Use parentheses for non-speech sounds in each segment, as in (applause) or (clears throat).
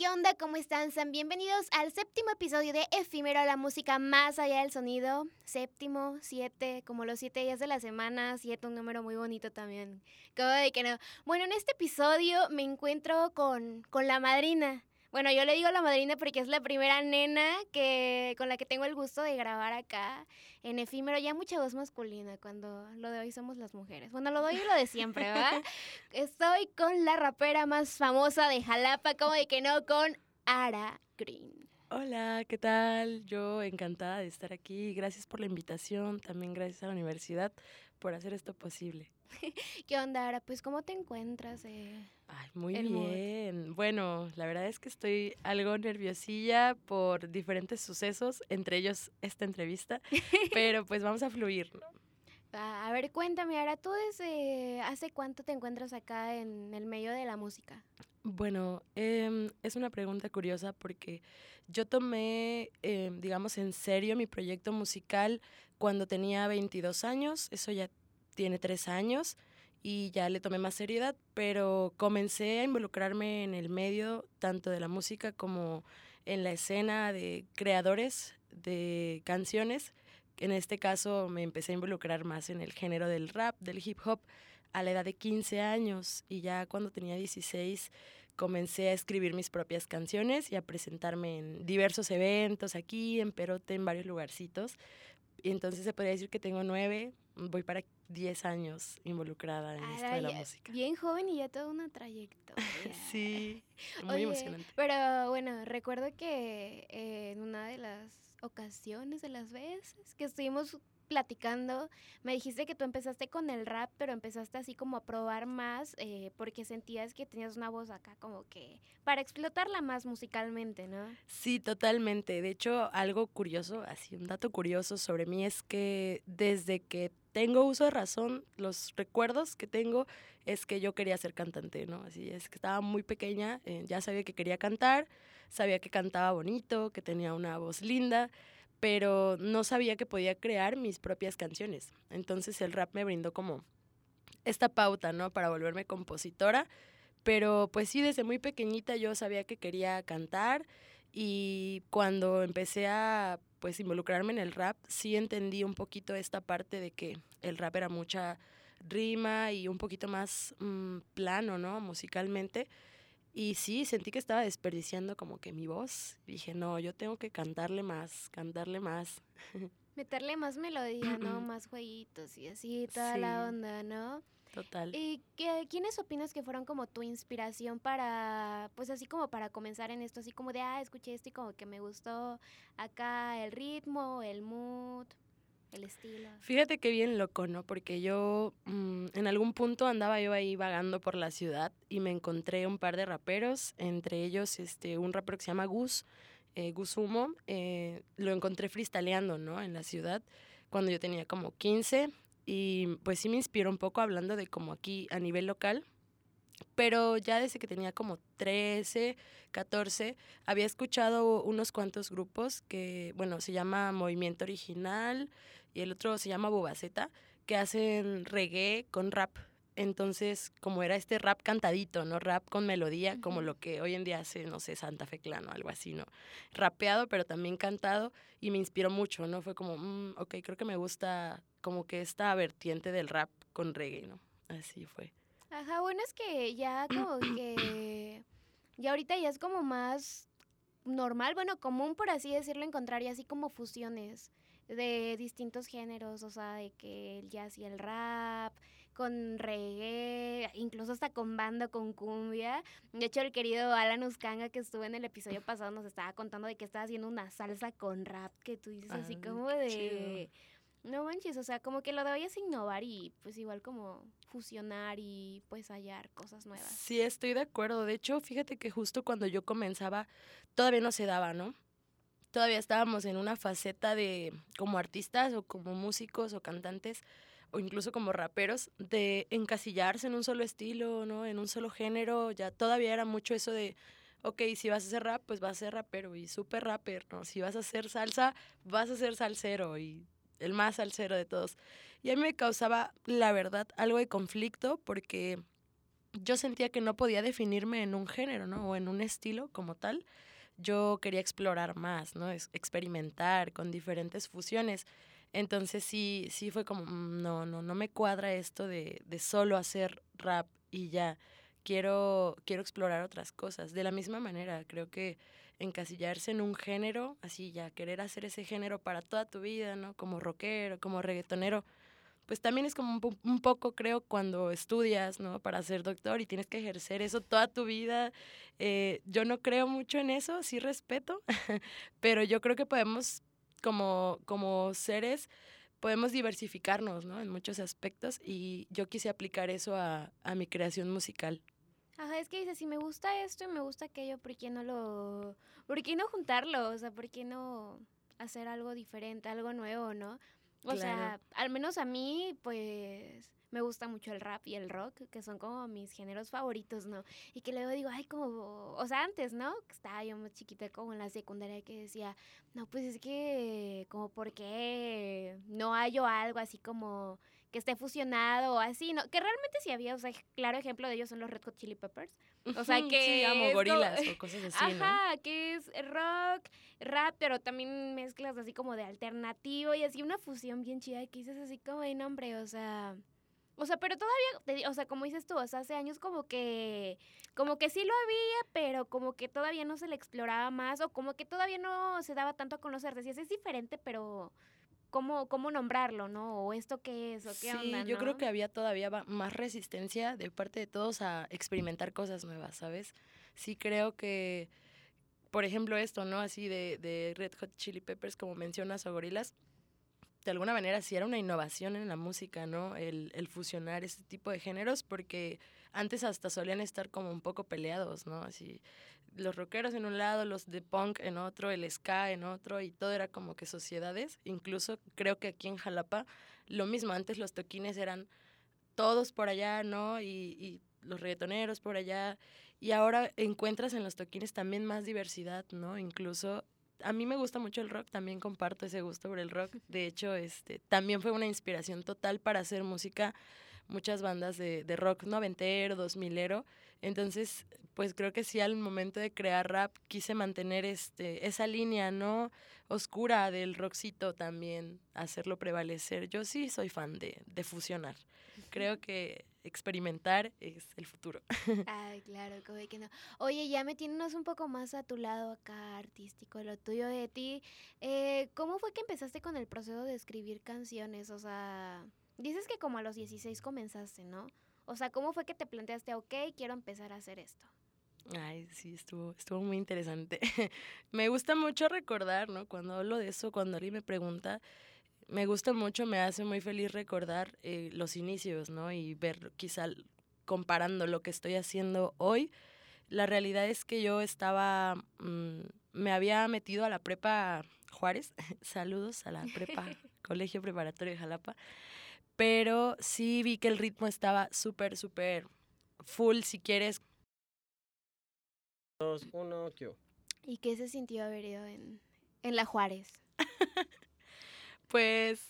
¿Qué onda? ¿Cómo están? Sean bienvenidos al séptimo episodio de Efímero, la música más allá del sonido. Séptimo, siete, como los siete días de la semana, siete, un número muy bonito también. Como de que no. Bueno, en este episodio me encuentro con, con la madrina. Bueno, yo le digo la madrina porque es la primera nena que con la que tengo el gusto de grabar acá en efímero. Ya mucha voz masculina cuando lo de hoy somos las mujeres. Bueno, lo doy y lo de siempre, ¿verdad? (laughs) Estoy con la rapera más famosa de Jalapa, como de que no, con Ara Green. Hola, ¿qué tal? Yo encantada de estar aquí. Gracias por la invitación. También gracias a la universidad por hacer esto posible. (laughs) ¿Qué onda, Ara? Pues, ¿cómo te encuentras? Eh? Ay, muy bien. Bueno, la verdad es que estoy algo nerviosilla por diferentes sucesos, entre ellos esta entrevista, (laughs) pero pues vamos a fluir, ¿no? A ver, cuéntame, ahora tú desde hace cuánto te encuentras acá en el medio de la música. Bueno, em, es una pregunta curiosa porque yo tomé, em, digamos, en serio mi proyecto musical cuando tenía 22 años, eso ya tiene tres años y ya le tomé más seriedad, pero comencé a involucrarme en el medio tanto de la música como en la escena de creadores de canciones. En este caso me empecé a involucrar más en el género del rap, del hip hop, a la edad de 15 años y ya cuando tenía 16 comencé a escribir mis propias canciones y a presentarme en diversos eventos aquí, en Perote, en varios lugarcitos. Y entonces se podría decir que tengo nueve, voy para 10 años involucrada en esto de la música. Bien joven y ya toda una trayectoria. (laughs) sí, muy emocionante. Pero bueno, recuerdo que eh, en una de las ocasiones, de las veces que estuvimos platicando, me dijiste que tú empezaste con el rap, pero empezaste así como a probar más eh, porque sentías que tenías una voz acá como que para explotarla más musicalmente, ¿no? Sí, totalmente. De hecho, algo curioso, así un dato curioso sobre mí es que desde que tengo uso de razón, los recuerdos que tengo es que yo quería ser cantante, ¿no? Así es que estaba muy pequeña, eh, ya sabía que quería cantar, sabía que cantaba bonito, que tenía una voz linda pero no sabía que podía crear mis propias canciones. Entonces el rap me brindó como esta pauta, ¿no? Para volverme compositora. Pero pues sí, desde muy pequeñita yo sabía que quería cantar y cuando empecé a pues involucrarme en el rap, sí entendí un poquito esta parte de que el rap era mucha rima y un poquito más mm, plano, ¿no? Musicalmente. Y sí, sentí que estaba desperdiciando como que mi voz. Dije, no, yo tengo que cantarle más, cantarle más. (laughs) Meterle más melodía, ¿no? (clears throat) más jueguitos y así, toda la onda, ¿no? Total. ¿Y qué, quiénes opinas que fueron como tu inspiración para, pues así como para comenzar en esto, así como de, ah, escuché esto y como que me gustó acá el ritmo, el mood? el estilo. Fíjate qué bien loco, ¿no? Porque yo mm, en algún punto andaba yo ahí vagando por la ciudad y me encontré un par de raperos, entre ellos este, un rapero que se llama Gus, eh, Gus Humo, eh, lo encontré freestyleando, ¿no? En la ciudad cuando yo tenía como 15 y pues sí me inspiró un poco hablando de como aquí a nivel local, pero ya desde que tenía como 13, 14, había escuchado unos cuantos grupos que, bueno, se llama Movimiento Original, y el otro se llama Bobaceta, que hacen reggae con rap. Entonces, como era este rap cantadito, ¿no? Rap con melodía, como lo que hoy en día hace, no sé, Santa Fe Clano, algo así, ¿no? Rapeado, pero también cantado, y me inspiró mucho, ¿no? Fue como, mm, ok, creo que me gusta como que esta vertiente del rap con reggae, ¿no? Así fue. Ajá, bueno, es que ya como (clears throat) que, ya ahorita ya es como más normal, bueno, común por así decirlo, encontrar ya así como fusiones de distintos géneros, o sea, de que el jazz y el rap, con reggae, incluso hasta con banda, con cumbia. De hecho, el querido Alan Uscanga que estuvo en el episodio pasado nos estaba contando de que estaba haciendo una salsa con rap, que tú dices así como de... No manches, o sea, como que lo de innovar y pues igual como fusionar y pues hallar cosas nuevas. Sí, estoy de acuerdo. De hecho, fíjate que justo cuando yo comenzaba, todavía no se daba, ¿no? todavía estábamos en una faceta de como artistas o como músicos o cantantes o incluso como raperos de encasillarse en un solo estilo, ¿no? En un solo género, ya todavía era mucho eso de ok, si vas a hacer rap, pues vas a ser rapero y súper rapper. Si vas a hacer salsa, vas a ser salsero y el más salsero de todos. Y a mí me causaba, la verdad, algo de conflicto porque yo sentía que no podía definirme en un género, ¿no? O en un estilo como tal. Yo quería explorar más, ¿no? Experimentar con diferentes fusiones. Entonces sí, sí fue como, mm, no, no, no me cuadra esto de, de solo hacer rap y ya. Quiero, quiero explorar otras cosas. De la misma manera, creo que encasillarse en un género, así ya, querer hacer ese género para toda tu vida, ¿no? Como rockero, como reggaetonero, pues también es como un, poco, creo, cuando estudias, ¿no? Para ser doctor y tienes que ejercer eso toda tu vida. Eh, yo no creo mucho en eso, sí respeto, (laughs) pero yo creo que podemos, como, como seres, podemos diversificarnos, ¿no? En muchos aspectos y yo quise aplicar eso a, a mi creación musical. Ajá, es que dice, si me gusta esto y me gusta aquello, ¿por qué no lo... ¿Por qué no juntarlo? O sea, ¿por qué no hacer algo diferente, algo nuevo, no? O sea, al menos a mí, pues me gusta mucho el rap y el rock, que son como mis géneros favoritos, ¿no? Y que luego digo, ay, como, o sea, antes, ¿no? Estaba yo más chiquita como en la secundaria que decía, no, pues es que, como, ¿por qué no hallo algo así como que esté fusionado o así, ¿no? Que realmente sí había, o sea, claro ejemplo de ellos son los Red Hot Chili Peppers. O sea, (laughs) que... Sí, amo gorilas o (laughs) cosas así, Ajá, que es rock, rap, pero también mezclas así como de alternativo y así una fusión bien chida que dices así como de nombre, o sea... O sea, pero todavía, o sea, como dices tú, o sea, hace años como que, como que sí lo había, pero como que todavía no se le exploraba más, o como que todavía no se daba tanto a conocer. Decías, es diferente, pero cómo, cómo nombrarlo, ¿no? O esto qué es, o qué sí, yo creo que había todavía más resistencia de parte de todos a experimentar cosas nuevas, ¿sabes? Sí creo que, por ejemplo, esto, ¿no? Así de, de Red Hot Chili Peppers, como mencionas, o Gorilas, de alguna manera sí era una innovación en la música, ¿no? El, el fusionar este tipo de géneros, porque antes hasta solían estar como un poco peleados, ¿no? Así, los rockeros en un lado, los de punk en otro, el ska en otro, y todo era como que sociedades. Incluso creo que aquí en Jalapa lo mismo, antes los toquines eran todos por allá, ¿no? Y, los reggaetoneros por allá. Y ahora encuentras en los toquines también más diversidad, ¿no? Incluso a mí me gusta mucho el rock, también comparto ese gusto por el rock. (laughs) De hecho, este, también fue una inspiración total para hacer música muchas bandas de, de rock noventero, dos milero. Entonces, pues creo que sí al momento de crear rap quise mantener este, esa línea, ¿no? Oscura del rockcito también, hacerlo prevalecer. Yo sí soy fan de, de fusionar. Creo que experimentar es el futuro. (laughs) Ay, claro, como que no. Oye, ya metiéndonos un poco más a tu lado acá artístico, lo tuyo de ti, eh, ¿cómo fue que empezaste con el proceso de escribir canciones? O sea, dices que como a los 16 comenzaste, ¿no? O sea, ¿cómo fue que te planteaste, ok, quiero empezar a hacer esto? Ay, sí, estuvo, estuvo muy interesante. (laughs) me gusta mucho recordar, ¿no? Cuando hablo de eso, cuando alguien me pregunta, me gusta mucho, me hace muy feliz recordar eh, los inicios, ¿no? Y ver quizá comparando lo que estoy haciendo hoy. La realidad es que yo estaba, mm, me había metido a la prepa Juárez, (laughs) saludos a la prepa, (laughs) Colegio Preparatorio de Jalapa, pero sí vi que el ritmo estaba súper, súper full, si quieres. Dos, uno, ¿qué? ¿Y qué se sintió haber ido en, en la Juárez? (laughs) pues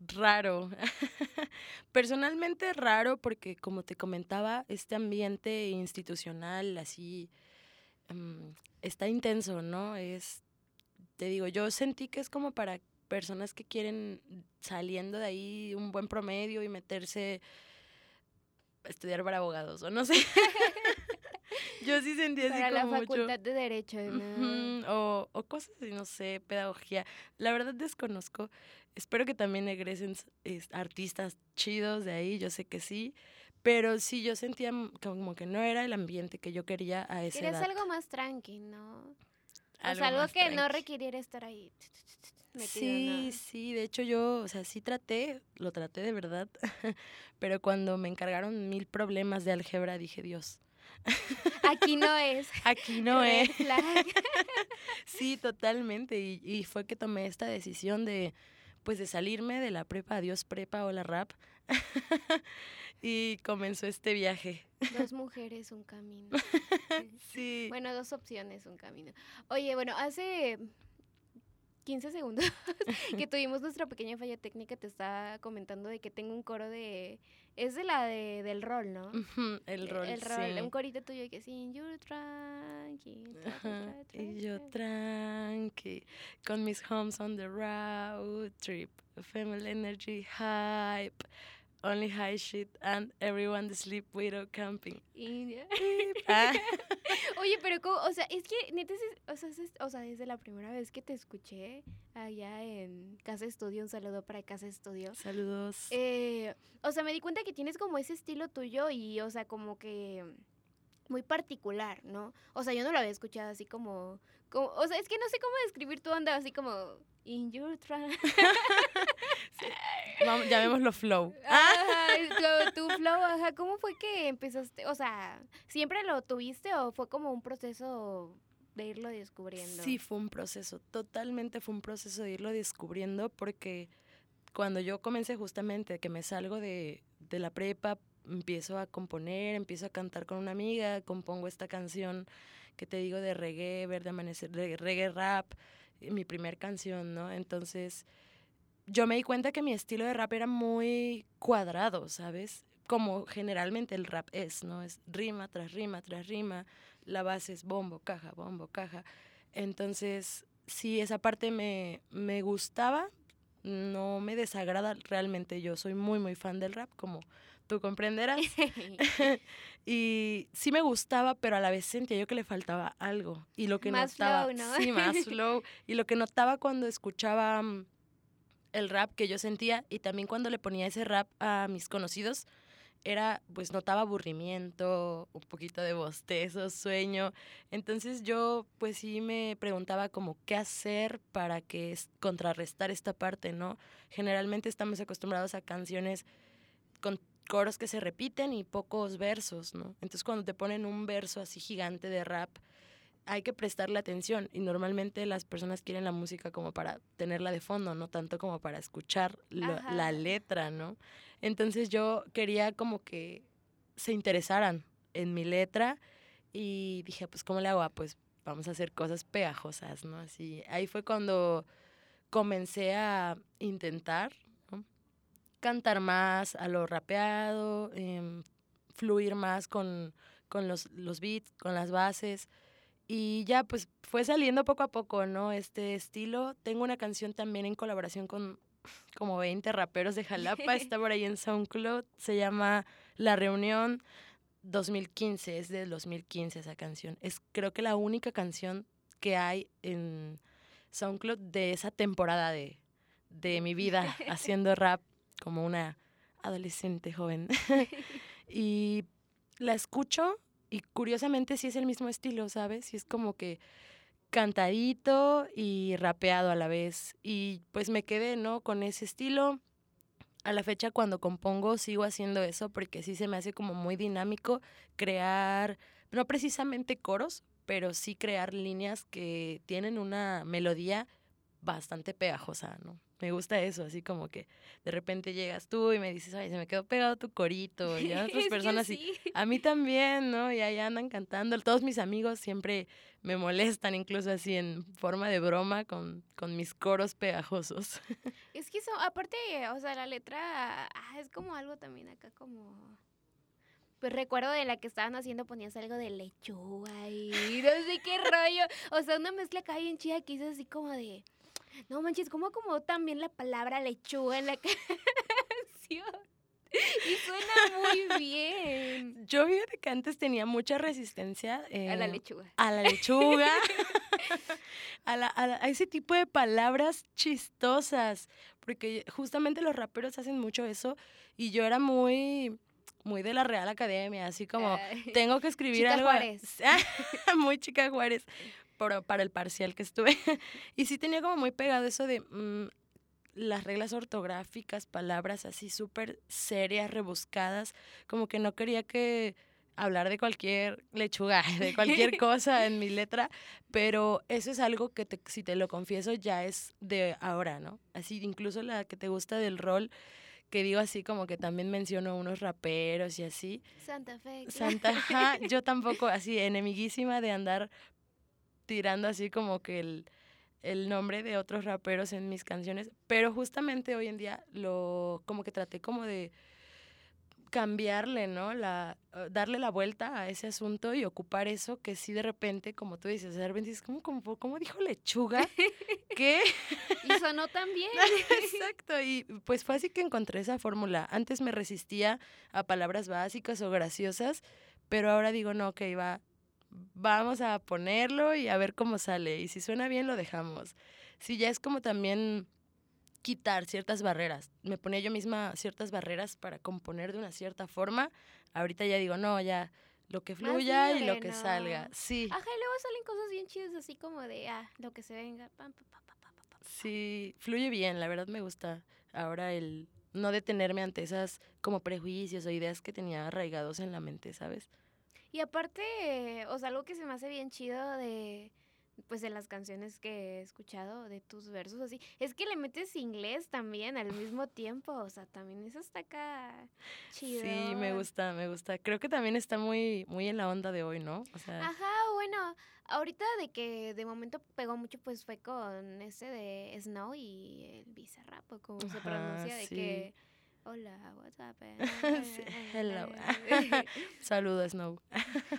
raro. (laughs) Personalmente raro porque, como te comentaba, este ambiente institucional así mm, está intenso, ¿no? Es, te digo, yo sentí que es como para personas que quieren saliendo de ahí un buen promedio y meterse a estudiar para abogados o no sé. (laughs) Yo sí sentí así para como la facultad de derecho o, o cosas así, no sé, pedagogía. La verdad desconozco. Espero que también egresen artistas chidos de ahí, yo sé que sí. Pero sí, yo sentía como que no era el ambiente que yo quería a esa Quieres algo más tranqui, ¿no? o sea, algo que no requiriera estar ahí sí, sí, de hecho yo, o sea, sí traté, lo traté de verdad, (laughs) pero cuando me encargaron mil problemas de álgebra dije, Dios. Aquí no es. (laughs) Aquí no es. (laughs) sí, totalmente. Y, y, fue que tomé esta decisión de, pues, de salirme de la prepa, adiós prepa o la rap. (laughs) y comenzó este viaje. Dos mujeres, un camino. sí. Bueno, dos opciones, un camino. Oye, bueno, hace 15 segundos (laughs) que tuvimos nuestra pequeña falla técnica, te estaba comentando de que tengo un coro de... Es de la de, del rol, ¿no? el rol, El rol, un corito tuyo que sí, you're tranqui. Y yo tranqui, con mis homes on the road trip, family energy hype. Only high shit and everyone sleep without camping. (laughs) (laughs) Ah. (laughs) Oye, pero ¿cómo? o sea, es que neta, o, sea, o sea, desde la primera vez que te escuché allá en Casa Estudio, un saludo para Casa Estudio. Saludos. Eh, o sea, me di cuenta que tienes como ese estilo tuyo y, o sea, como que muy particular, ¿no? O sea, yo no lo había escuchado así como, como o sea, es que no sé cómo describir tu onda, así como in your trance. llamémoslo flow. Tu flow, ajá, ¿cómo fue que empezaste? O sea, ¿siempre lo tuviste o fue como un proceso de irlo descubriendo? Sí, fue un proceso, totalmente fue un proceso de irlo descubriendo porque cuando yo comencé justamente que me salgo de, de la prepa, empiezo a componer, empiezo a cantar con una amiga, compongo esta canción que te digo de reggae, verde amanecer, de reggae rap, mi primer canción, ¿no? Entonces, yo me di cuenta que mi estilo de rap era muy cuadrado, ¿sabes? Como generalmente el rap es, ¿no? Es rima tras rima tras rima, la base es bombo, caja, bombo, caja. Entonces, sí, esa parte me, me gustaba, no me desagrada realmente, yo soy muy, muy fan del rap, como tú comprenderás. (laughs) (laughs) y sí me gustaba, pero a la vez sentía yo que le faltaba algo. Y lo que más notaba, flow, ¿no? sí, más (laughs) slow. Y lo que notaba cuando escuchaba mm, el rap que yo sentía y también cuando le ponía ese rap a mis conocidos, era, pues notaba aburrimiento, un poquito de bostezo, sueño. Entonces yo, pues sí me preguntaba como qué hacer para que contrarrestar esta parte, ¿no? Generalmente estamos acostumbrados a canciones con coros que se repiten y pocos versos, ¿no? Entonces cuando te ponen un verso así gigante de rap, hay que prestarle atención y normalmente las personas quieren la música como para tenerla de fondo, no tanto como para escuchar la letra, ¿no? Entonces yo quería como que se interesaran en mi letra y dije, pues ¿cómo le hago? Ah, pues vamos a hacer cosas pegajosas, ¿no? Así, ahí fue cuando comencé a intentar cantar más a lo rapeado, em, fluir más con, con los, los beats, con las bases. Y ya pues fue saliendo poco a poco, ¿no? Este estilo. Tengo una canción también en colaboración con como 20 raperos de Jalapa, (laughs) está por ahí en SoundCloud, se llama La Reunión 2015, es de 2015 esa canción. Es creo que la única canción que hay en SoundCloud de esa temporada de, de mi vida (laughs) haciendo rap como una adolescente joven. (laughs) y la escucho y curiosamente sí es el mismo estilo, ¿sabes? Y es como que cantadito y rapeado a la vez. Y pues me quedé, ¿no? Con ese estilo. A la fecha cuando compongo sigo haciendo eso porque sí se me hace como muy dinámico crear, no precisamente coros, pero sí crear líneas que tienen una melodía bastante pegajosa, ¿no? Me gusta eso, así como que de repente llegas tú y me dices, ay, se me quedó pegado tu corito, y a (laughs) otras personas, y a mí también, ¿no? Y ahí andan cantando. Todos mis amigos siempre me molestan, incluso así en forma de broma, con, con mis coros pegajosos. (laughs) Es que eso, aparte, o sea, la letra ah, es como algo también acá como... Pues recuerdo de la que estaban haciendo ponías algo de lechuga y no sé qué rollo. O sea, una mezcla acá bien chida que hizo así como de no manches, ¿cómo acomodó también la palabra lechuga en la (laughs) canción? Y suena muy bien. Yo vi que antes tenía mucha resistencia. a la eh, lechuga. A la lechuga. (laughs) a, a, ese tipo de palabras chistosas. Porque justamente los raperos hacen mucho eso. Y yo era muy muy de la Real Academia, así como tengo que escribir chica algo. Juárez. (laughs) muy chica Juárez para el parcial que estuve. (laughs) y sí tenía como muy pegado eso de mm, las reglas ortográficas, palabras así súper serias, rebuscadas, como que no quería que hablar de cualquier lechuga, (laughs) de cualquier (laughs) cosa en mi letra, pero eso es algo que si te lo confieso ya es de ahora, ¿no? Así incluso la que te gusta del rol que digo así como que también menciono unos raperos y así. Santa Fe. Santa, yo tampoco así enemiguísima de andar tirando así como que el el nombre de otros raperos en mis canciones, pero justamente hoy en día lo como que traté como de cambiarle, ¿no? La, eh, darle la vuelta a ese asunto y ocupar eso que sí de repente, como tú dices, de repente es como, como, como dijo lechuga, (laughs) ¿qué? y sonó también. (laughs) Exacto, y pues fue así que encontré esa fórmula. Antes me resistía a palabras básicas o graciosas, pero ahora digo, no, ok, va, vamos a ponerlo y a ver cómo sale. Y si suena bien, lo dejamos. Si ya es como también quitar ciertas barreras. Me ponía yo misma ciertas barreras para componer de una cierta forma. Ahorita ya digo, no, ya lo que fluya y lo que salga. Sí. Ajá, y luego salen cosas bien chidas así como de, ah, lo que se venga. sí, fluye bien, la verdad me gusta. Ahora el no detenerme ante esas como prejuicios o ideas que tenía arraigados en la mente, ¿sabes? Y aparte, o sea, algo que se me hace bien chido de pues de las canciones que he escuchado, de tus versos así, es que le metes inglés también al mismo tiempo, o sea, también eso está acá chido. Sí, me gusta, me gusta. Creo que también está muy, muy en la onda de hoy, ¿no? O sea... Ajá, bueno, ahorita de que de momento pegó mucho, pues fue con ese de Snow y el Bizarrap, como se pronuncia, de que Hola, what's up? (laughs) sí, hello. (laughs) Saludos, Snow.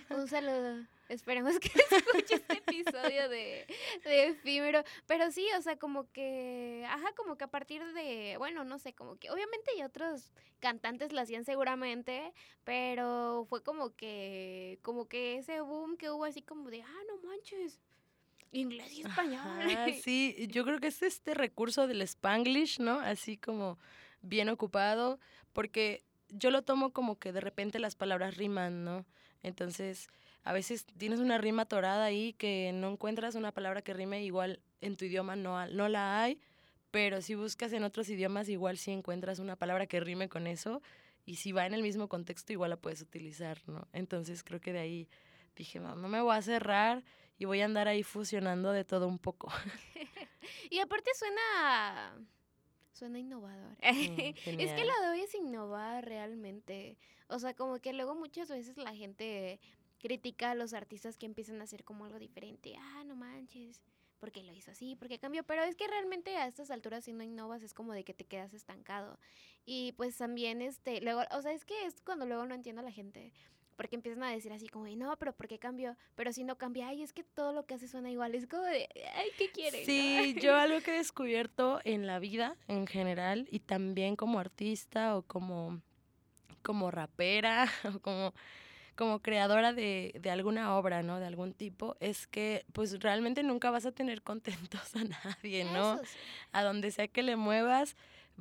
Un saludo. Esperemos que (laughs) escuche este episodio de, efímero. Pero sí, o sea, como que, ajá, como que a partir de, bueno, no sé, como que obviamente y otros cantantes lo hacían seguramente, pero fue como que, como que ese boom que hubo así como de, ah, no manches, inglés y español. sí, yo creo que es este recurso del spanglish, ¿no? Así como bien ocupado, porque yo lo tomo como que de repente las palabras riman, ¿no? Entonces, a veces tienes una rima torada ahí que no encuentras una palabra que rime, igual en tu idioma no, no la hay, pero si buscas en otros idiomas, igual sí encuentras una palabra que rime con eso, y si va en el mismo contexto, igual la puedes utilizar, ¿no? Entonces creo que de ahí dije, no me voy a cerrar y voy a andar ahí fusionando de todo un poco. (laughs) y aparte suena Suena innovador. Mm, (laughs) es que lo de hoy es innovar realmente. O sea, como que luego muchas veces la gente critica a los artistas que empiezan a hacer como algo diferente. Ah, no manches. porque lo hizo así? porque cambió? Pero es que realmente a estas alturas si no innovas es como de que te quedas estancado. Y pues también, este, luego, o sea, es que es cuando luego no entiendo a la gente porque empiezan a decir así como, no, pero ¿por qué cambió? Pero si no cambia, ay, es que todo lo que hace suena igual, es como de, ay, ¿qué quiere? Sí, yo (laughs) algo que he descubierto en la vida en general y también como artista o como, como rapera (laughs) o como como creadora de, de, alguna obra, ¿no? De algún tipo, es que pues realmente nunca vas a tener contentos a nadie, ¿no? A donde sea que le muevas,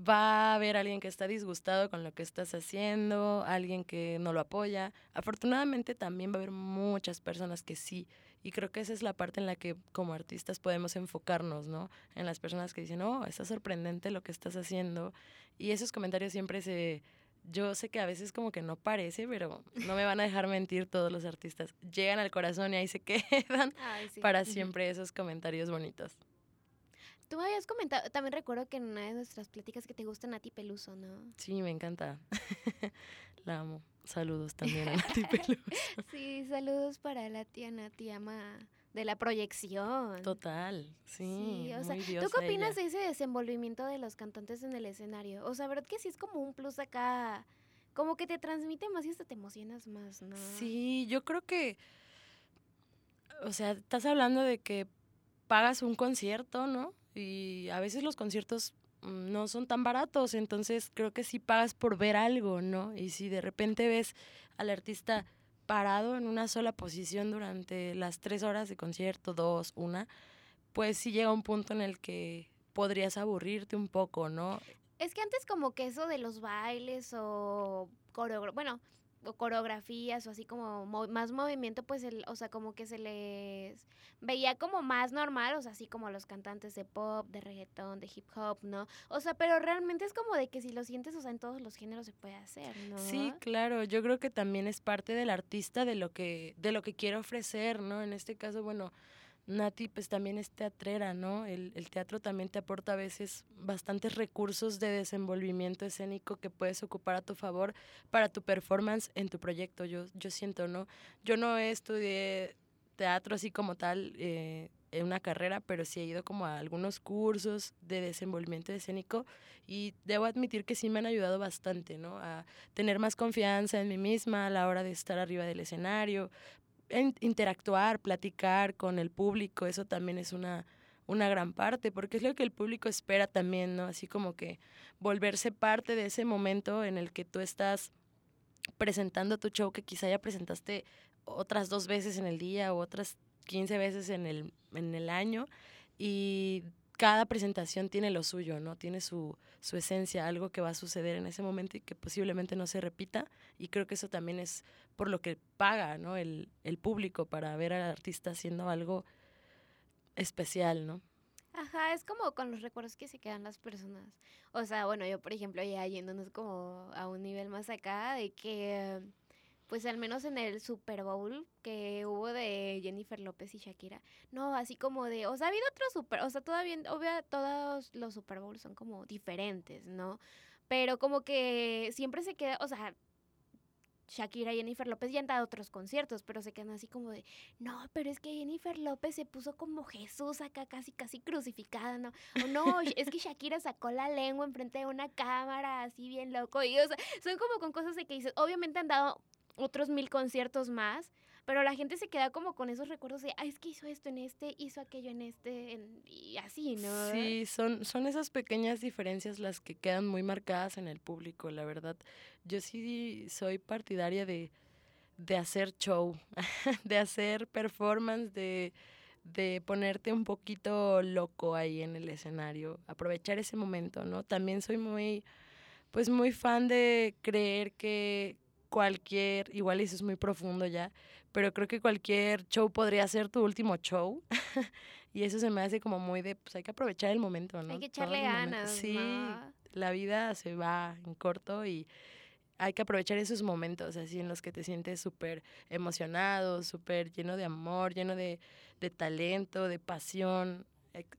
va a haber alguien que está disgustado con lo que estás haciendo, alguien que no lo apoya. Afortunadamente también va a haber muchas personas que sí. Y creo que esa es la parte en la que como artistas podemos enfocarnos, ¿no? En las personas que dicen, oh, está sorprendente lo que estás haciendo. Y esos comentarios siempre se... Yo sé que a veces como que no parece, pero no me van a dejar mentir todos los artistas. Llegan al corazón y ahí se (laughs) quedan para siempre esos comentarios bonitos. Tú me habías comentado, también recuerdo que en una de nuestras pláticas que te gusta Nati Peluso, ¿no? Sí, me encanta. (laughs) la amo. Saludos también a Nati (laughs) Peluso. sí, saludos para la tía Nati, ama de la proyección. Total, sí. o sea, ¿tú qué opinas de ese desenvolvimiento de los cantantes en el escenario? O sea, ¿verdad que sí es como un plus acá? Como que te transmite más y hasta te emocionas más, ¿no? Sí, yo creo que. O sea, estás hablando de que pagas un concierto, ¿no? Y a veces los conciertos mm, no son tan baratos, entonces creo que sí pagas por ver algo, ¿no? Y si de repente ves al artista parado en una sola posición durante las tres horas de concierto, dos, una, pues sí llega un punto en el que podrías aburrirte un poco, ¿no? Es que antes como que eso de los bailes o bueno, o coreografías o así como más movimiento, pues, el, o sea, como que se les veía como más normal, o sea, así como los cantantes de pop, de reggaetón, de hip hop, ¿no? O sea, pero realmente es como de que si lo sientes, o sea, en todos los géneros se puede hacer, ¿no? Sí, claro, yo creo que también es parte del artista de lo que, de lo que quiere ofrecer, ¿no? En este caso, bueno, Nati pues también es teatrera, ¿no? El, teatro también te aporta a veces bastantes recursos de desenvolvimiento escénico que puedes ocupar a tu favor para tu performance en tu proyecto, yo, yo siento, ¿no? Yo no estudié teatro así como tal, eh, en una carrera, pero sí he ido como a algunos cursos de desenvolvimiento escénico y debo admitir que sí me han ayudado bastante, ¿no? A tener más confianza en mí misma a la hora de estar arriba del escenario, en interactuar, platicar con el público, eso también es una, una gran parte, porque es lo que el público espera también, ¿no? Así como que volverse parte de ese momento en el que tú estás presentando tu show que quizá ya presentaste otras dos veces en el día o otras 15 veces en el, en el año y cada presentación tiene lo suyo, ¿no? Tiene su, su esencia, algo que va a suceder en ese momento y que posiblemente no se repita. Y creo que eso también es por lo que paga, ¿no? El, el público para ver al artista haciendo algo especial, ¿no? Ajá, es como con los recuerdos que se quedan las personas. O sea, bueno, yo por ejemplo ya yéndonos como a un nivel más acá de que pues al menos en el Super Bowl que hubo de Jennifer López y Shakira. No, así como de, o sea, ha habido otros Super, o sea, todavía, obvio, todos los Super Bowls son como diferentes, ¿no? Pero como que siempre se queda, o sea, Shakira y Jennifer López ya han dado otros conciertos, pero se quedan así como de, no, pero es que Jennifer López se puso como Jesús acá casi casi crucificada, ¿no? O no, es que Shakira sacó la lengua enfrente de una cámara así bien loco. Y o sea, son como con cosas de que dices, obviamente han dado otros mil conciertos más, pero la gente se queda como con esos recuerdos de, ah, es que hizo esto en este, hizo aquello en este, y así, ¿no? Sí, son, son esas pequeñas diferencias las que quedan muy marcadas en el público, la verdad. Yo sí soy partidaria de, de hacer show, (laughs) de hacer performance, de, de ponerte un poquito loco ahí en el escenario, aprovechar ese momento, ¿no? También soy muy, pues muy fan de creer que, cualquier, igual eso es muy profundo ya, pero creo que cualquier show podría ser tu último show. (laughs) y eso se me hace como muy de, pues hay que aprovechar el momento, ¿no? Hay que echarle ganas. Sí, la vida se va en corto y hay que aprovechar esos momentos así en los que te sientes súper emocionado, súper lleno de amor, lleno de, de talento, de pasión.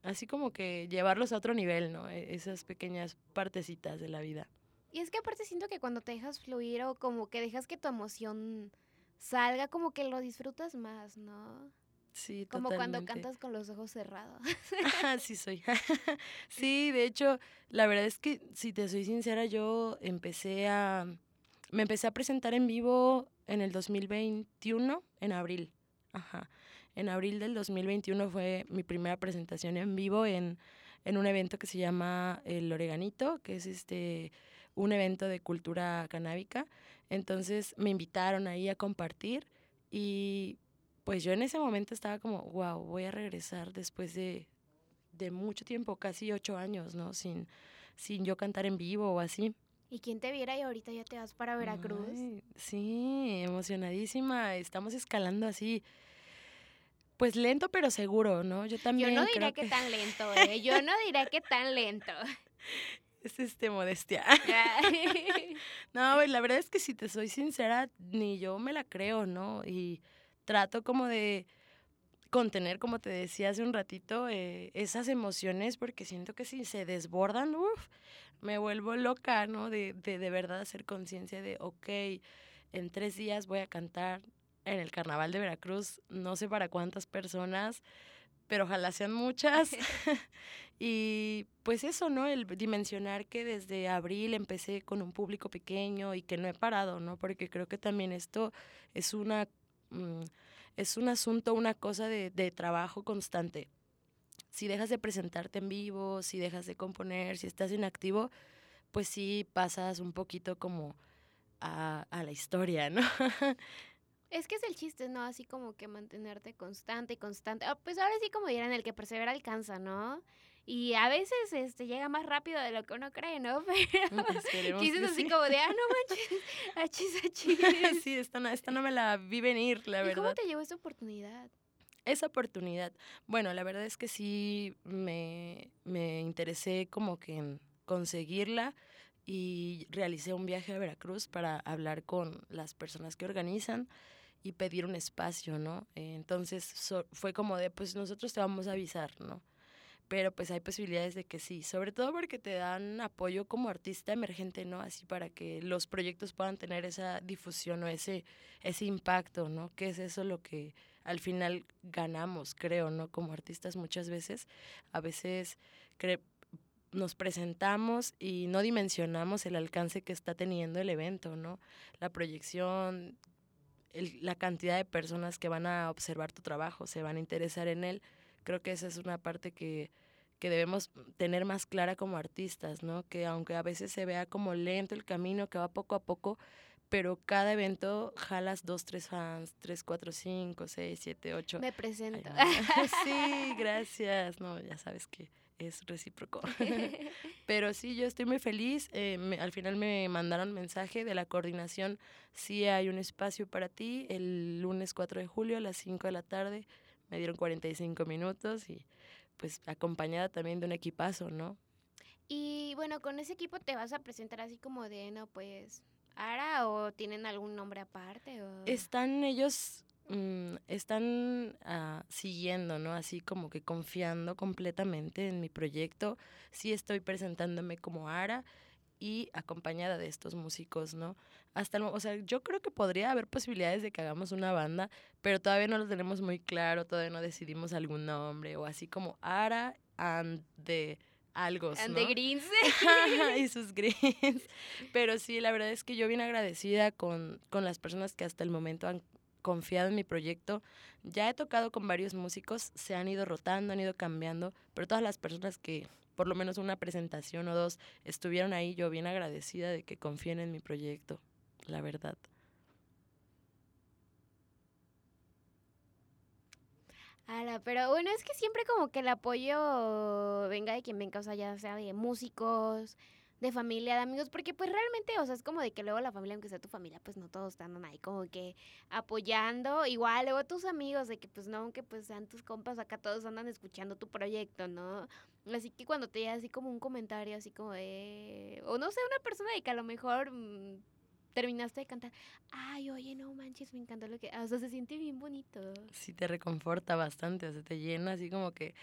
Así como que llevarlos a otro nivel, ¿no? E-, esas pequeñas partecitas de la vida. Y es que aparte siento que cuando te dejas fluir o como que dejas que tu emoción salga, como que lo disfrutas más, ¿no? Sí, Como cuando cantas con los ojos cerrados. (laughs) sí, soy. (laughs) sí, de hecho, la verdad es que, si te soy sincera, yo empecé a. Me empecé a presentar en vivo en el 2021, en abril. Ajá. En abril del 2021 fue mi primera presentación en vivo en, en un evento que se llama El Oreganito, que es este un evento de cultura canábica. Entonces me invitaron ahí a compartir y pues yo en ese momento estaba como, wow, voy a regresar después de, de mucho tiempo, casi ocho años, ¿no? Sin, sin yo cantar en vivo o así. ¿Y quién te viera y ahorita ya te vas para Veracruz? sí, emocionadísima. Estamos escalando así. Pues lento pero seguro, ¿no? Yo también. Yo no diré que... que tan lento, (laughs) ¿eh? Yo no diré que tan lento. Es este modestia. (laughs) no, la verdad es que si te soy sincera, ni yo me la creo, ¿no? Y trato como de contener, como te decía hace un ratito, eh, esas emociones porque siento que si se desbordan, uff, me vuelvo loca, ¿no? De, de, de verdad hacer conciencia de, ok, en tres días voy a cantar en el Carnaval de Veracruz, no sé para cuántas personas, pero ojalá sean muchas. (laughs) y pues eso, ¿no? El dimensionar que desde abril empecé con un público pequeño y que no he parado, ¿no? Porque creo que también esto es una... Mm, es un asunto, una cosa de, de trabajo constante. Si dejas de presentarte en vivo, si dejas de componer, si estás inactivo, pues sí pasas un poquito como a, a la historia, ¿no? (laughs) Es que es el chiste, ¿no? Así como que mantenerte constante y constante. Ah, pues ahora sí como dirán, el que persevera alcanza, ¿no? Y a veces este, llega más rápido de lo que uno cree, ¿no? (laughs) Pero (laughs) dices así como de, ah, no (laughs) manches, achis, achis. sí, esta no, esta no me la vi venir, la verdad. ¿Y cómo te llegó esa oportunidad? Esa oportunidad. Bueno, la verdad es que sí me, me interesé como que en conseguirla y realicé un viaje a Veracruz para hablar con las personas que organizan y pedir un espacio, ¿no? entonces fue como de, pues nosotros te vamos a avisar, ¿no? pero pues hay posibilidades de que sí, sobre todo porque te dan apoyo como artista emergente, ¿no? Así para que los proyectos puedan tener esa difusión o ese, ese impacto, ¿no? Que es eso lo que al final ganamos, creo, ¿no? Como artistas muchas veces, a veces nos presentamos y no dimensionamos el alcance que está teniendo el evento, ¿no? La proyección, la cantidad de personas que van a observar tu trabajo, se van a interesar en él. Creo que esa es una parte que, que debemos tener más clara como artistas, ¿no? Que aunque a veces se vea como lento el camino, que va poco a poco, pero cada evento jalas dos, tres fans, tres, cuatro, cinco, seis, siete, ocho. Me presento. (laughs) (laughs) sí, gracias. No, ya sabes que es recíproco. (laughs) (laughs) Pero sí, yo estoy muy feliz. Eh, al final me mandaron mensaje de la coordinación. Sí hay un espacio para ti el lunes 4 de julio a las 5 de la tarde. Me dieron 45 minutos y pues acompañada también de un equipazo, ¿no? Y bueno, con ese equipo te vas a presentar así como de, no, pues, Ara o tienen algún nombre aparte? O... Están ellos Mm, están ah, siguiendo, ¿no? Así como que confiando completamente en mi proyecto. Sí estoy presentándome como Ara y acompañada de estos músicos, ¿no? Hasta el, o sea, yo creo que podría haber posibilidades de que hagamos una banda, pero todavía no lo tenemos muy claro, todavía no decidimos algún nombre o así como Ara and the algo, And the Greens. (laughs) y sus Greens. Pero sí, la verdad es que yo bien agradecida con, con las personas que hasta el momento han confiado en mi proyecto. Ya he tocado con varios músicos, se han ido rotando, han ido cambiando, pero todas las personas que por lo menos una presentación o dos estuvieron ahí, yo bien agradecida de que confíen en mi proyecto, la verdad. Ahora, pero bueno, es que siempre como que el apoyo venga de quien venga, o sea, ya sea de músicos, de familia, de amigos, porque pues realmente, o sea, es como de que luego la familia, aunque sea tu familia, pues no todos están ahí como que apoyando, igual luego tus amigos, de que pues no, aunque pues sean tus compas, acá todos andan escuchando tu proyecto, ¿no? Así que cuando te llega así como un comentario, así como de, o no sé, una persona de que a lo mejor mm, terminaste de cantar, ay, oye, no manches, me encantó lo que, o sea, se siente bien bonito. Sí, te reconforta bastante, o sea, te llena así como que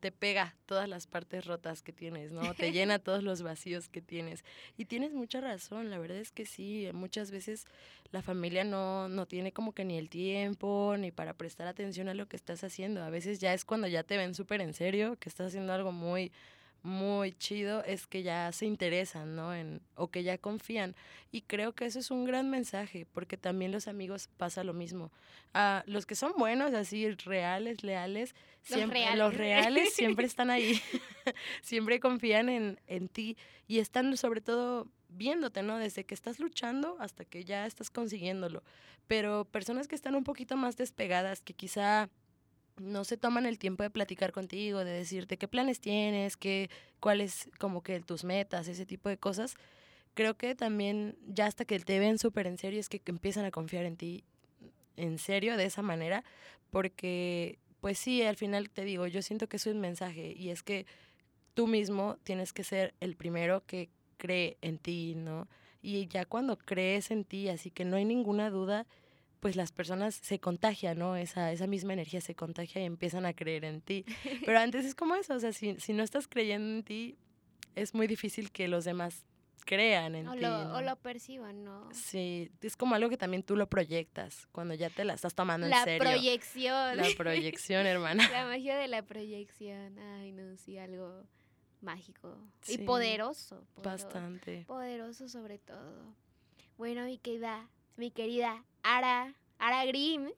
te pega todas las partes rotas que tienes, ¿no? Te (laughs) llena todos los vacíos que tienes. Y tienes mucha razón, la verdad es que sí, muchas veces la familia no, no tiene como que ni el tiempo ni para prestar atención a lo que estás haciendo. A veces ya es cuando ya te ven súper en serio, que estás haciendo algo muy muy chido es que ya se interesan, ¿no? En, o que ya confían. Y creo que eso es un gran mensaje, porque también los amigos pasa lo mismo. A los que son buenos, así, reales, leales, siempre, los reales, (laughs) siempre están ahí. (laughs) siempre confían en, en ti y están sobre todo viéndote, ¿no? Desde que estás luchando hasta que ya estás consiguiéndolo. Pero personas que están un poquito más despegadas, que quizá no se toman el tiempo de platicar contigo, de decirte qué planes tienes, qué, cuáles como que tus metas, ese tipo de cosas. Creo que también ya hasta que te ven súper en serio es que, empiezan a confiar en ti en serio de esa manera, porque pues sí, al final te digo, yo siento que es un mensaje y es que tú mismo tienes que ser el primero que cree en ti, ¿no? Y ya cuando crees en ti, así que no hay ninguna duda, pues las personas se contagian, ¿no? Esa, esa misma energía se contagia y empiezan a creer en ti. (laughs) Pero antes es como eso, o sea, si, si no estás creyendo en ti, es muy difícil que los demás crean en ti. O lo perciban, ¿no? Sí, es como algo que también tú lo proyectas cuando ya te la estás tomando en serio. La proyección. La (laughs) proyección, hermana. La magia de la proyección. Ay, no, sí, algo mágico. y poderoso, poderoso. Bastante. Poderoso sobre todo. Bueno, mi querida, mi querida Ara, Ara Grimm.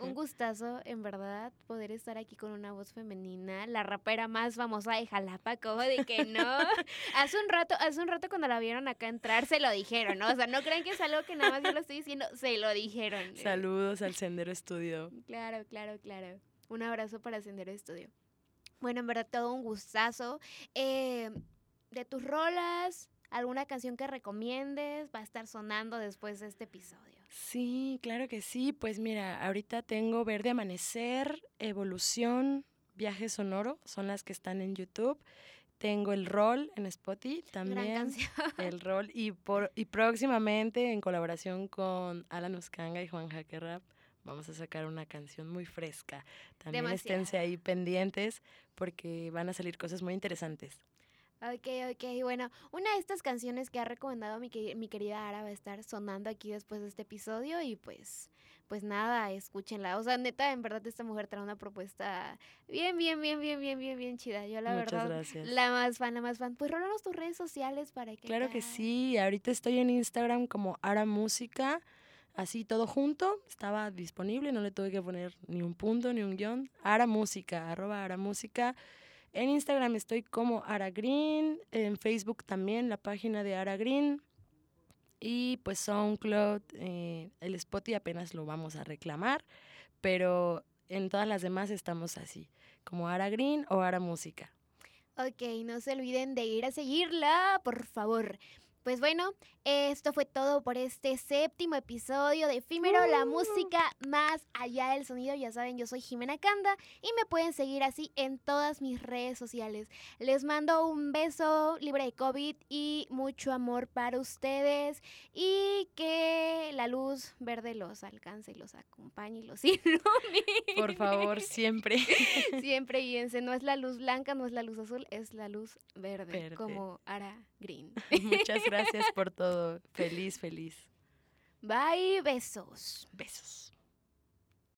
Un (laughs) gustazo, en verdad, poder estar aquí con una voz femenina, la rapera más famosa de Jalapa, como de que no. (laughs) hace un rato, hace un rato cuando la vieron acá entrar, se lo dijeron, ¿no? O sea, no crean que es algo que nada más yo lo estoy diciendo, se lo dijeron. Saludos al Sendero Estudio. Claro, claro, claro. Un abrazo para Sendero Estudio. Bueno, en verdad, todo un gustazo. Eh, de tus rolas, alguna canción que recomiendes, va a estar sonando después de este episodio. Sí, claro que sí. Pues mira, ahorita tengo Verde Amanecer, Evolución, Viaje Sonoro, son las que están en YouTube. Tengo el rol en Spotify también. (laughs) El rol. Y, por, y próximamente en colaboración con Alan Uscanga y Juan Jaque Rap vamos a sacar una canción muy fresca. También esténse ahí pendientes porque van a salir cosas muy interesantes. Ok, ok. Bueno, una de estas canciones que ha recomendado mi, mi querida Ara va a estar sonando aquí después de este episodio y pues, pues nada, escúchenla. O sea, neta, en verdad esta mujer trae una propuesta bien, bien, bien, bien, bien, bien, bien chida. Yo la Muchas verdad, gracias. la más fan, la más fan. Pues rólanos tus redes sociales para que... Claro que sí. Ahorita estoy en Instagram como Ara Música. Así todo junto, estaba disponible, no le tuve que poner ni un punto ni un guion. Ara Música, arroba Ara Música. En Instagram estoy como Ara Green, en Facebook también la página de Ara Green. Y pues SoundCloud, eh, el Spotify apenas lo vamos a reclamar, pero en todas las demás estamos así, como Ara Green o Ara Música. Ok, no se olviden de ir a seguirla, por favor. Pues bueno, esto fue todo por este séptimo episodio de Efímero, la música más allá del sonido. Ya saben, yo soy Jimena Canda y me pueden seguir así en todas mis redes sociales. Les mando un beso libre de COVID y mucho amor para ustedes y que la luz verde los alcance y los acompañe y los (laughs) ilumine. Por favor, siempre. (laughs) (laughs) Siempre guíense, no es la luz blanca, no es la luz azul, es la luz verde, como Ara Green. Muchas gracias por todo. Feliz, feliz. Bye, besos. Besos.